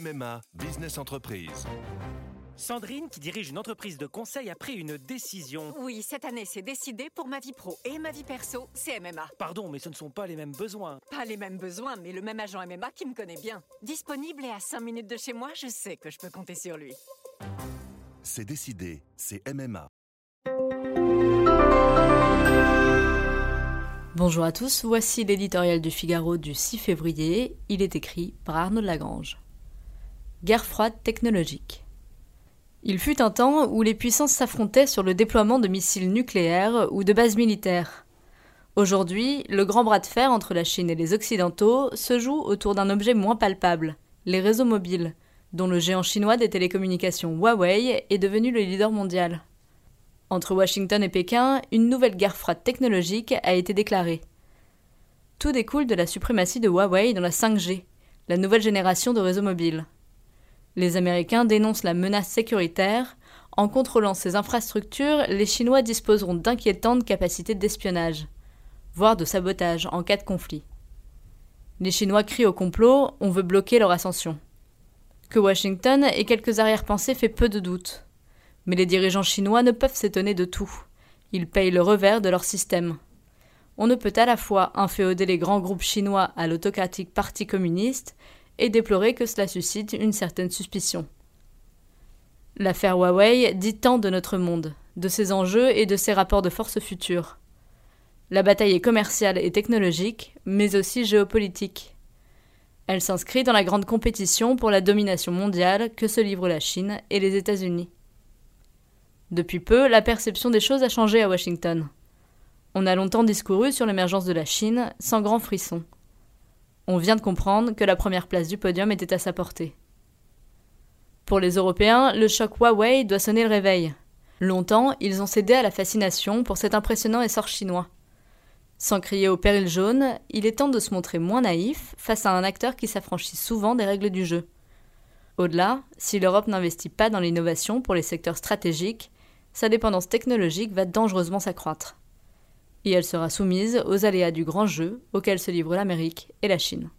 MMA Business Entreprise. Sandrine, qui dirige une entreprise de conseil, a pris une décision. Oui, cette année, c'est décidé pour ma vie pro et ma vie perso, c'est MMA. Pardon, mais ce ne sont pas les mêmes besoins. Pas les mêmes besoins, mais le même agent MMA qui me connaît bien. Disponible et à 5 minutes de chez moi, je sais que je peux compter sur lui. C'est décidé, c'est MMA. Bonjour à tous, voici l'éditorial du Figaro du 6 février. Il est écrit par Arnaud Lagrange. Guerre froide technologique. Il fut un temps où les puissances s'affrontaient sur le déploiement de missiles nucléaires ou de bases militaires. Aujourd'hui, le grand bras de fer entre la Chine et les Occidentaux se joue autour d'un objet moins palpable, les réseaux mobiles, dont le géant chinois des télécommunications Huawei est devenu le leader mondial. Entre Washington et Pékin, une nouvelle guerre froide technologique a été déclarée. Tout découle de la suprématie de Huawei dans la 5G, la nouvelle génération de réseaux mobiles. Les Américains dénoncent la menace sécuritaire. En contrôlant ces infrastructures, les Chinois disposeront d'inquiétantes capacités d'espionnage, voire de sabotage en cas de conflit. Les Chinois crient au complot, on veut bloquer leur ascension. Que Washington ait quelques arrière-pensées fait peu de doute. Mais les dirigeants chinois ne peuvent s'étonner de tout. Ils payent le revers de leur système. On ne peut à la fois inféoder les grands groupes chinois à l'autocratique Parti communiste et déplorer que cela suscite une certaine suspicion. L'affaire Huawei dit tant de notre monde, de ses enjeux et de ses rapports de force futurs. La bataille est commerciale et technologique, mais aussi géopolitique. Elle s'inscrit dans la grande compétition pour la domination mondiale que se livrent la Chine et les États-Unis. Depuis peu, la perception des choses a changé à Washington. On a longtemps discouru sur l'émergence de la Chine sans grand frisson. On vient de comprendre que la première place du podium était à sa portée. Pour les Européens, le choc Huawei doit sonner le réveil. Longtemps, ils ont cédé à la fascination pour cet impressionnant essor chinois. Sans crier au péril jaune, il est temps de se montrer moins naïf face à un acteur qui s'affranchit souvent des règles du jeu. Au-delà, si l'Europe n'investit pas dans l'innovation pour les secteurs stratégiques, sa dépendance technologique va dangereusement s'accroître et elle sera soumise aux aléas du grand jeu auquel se livrent l'Amérique et la Chine.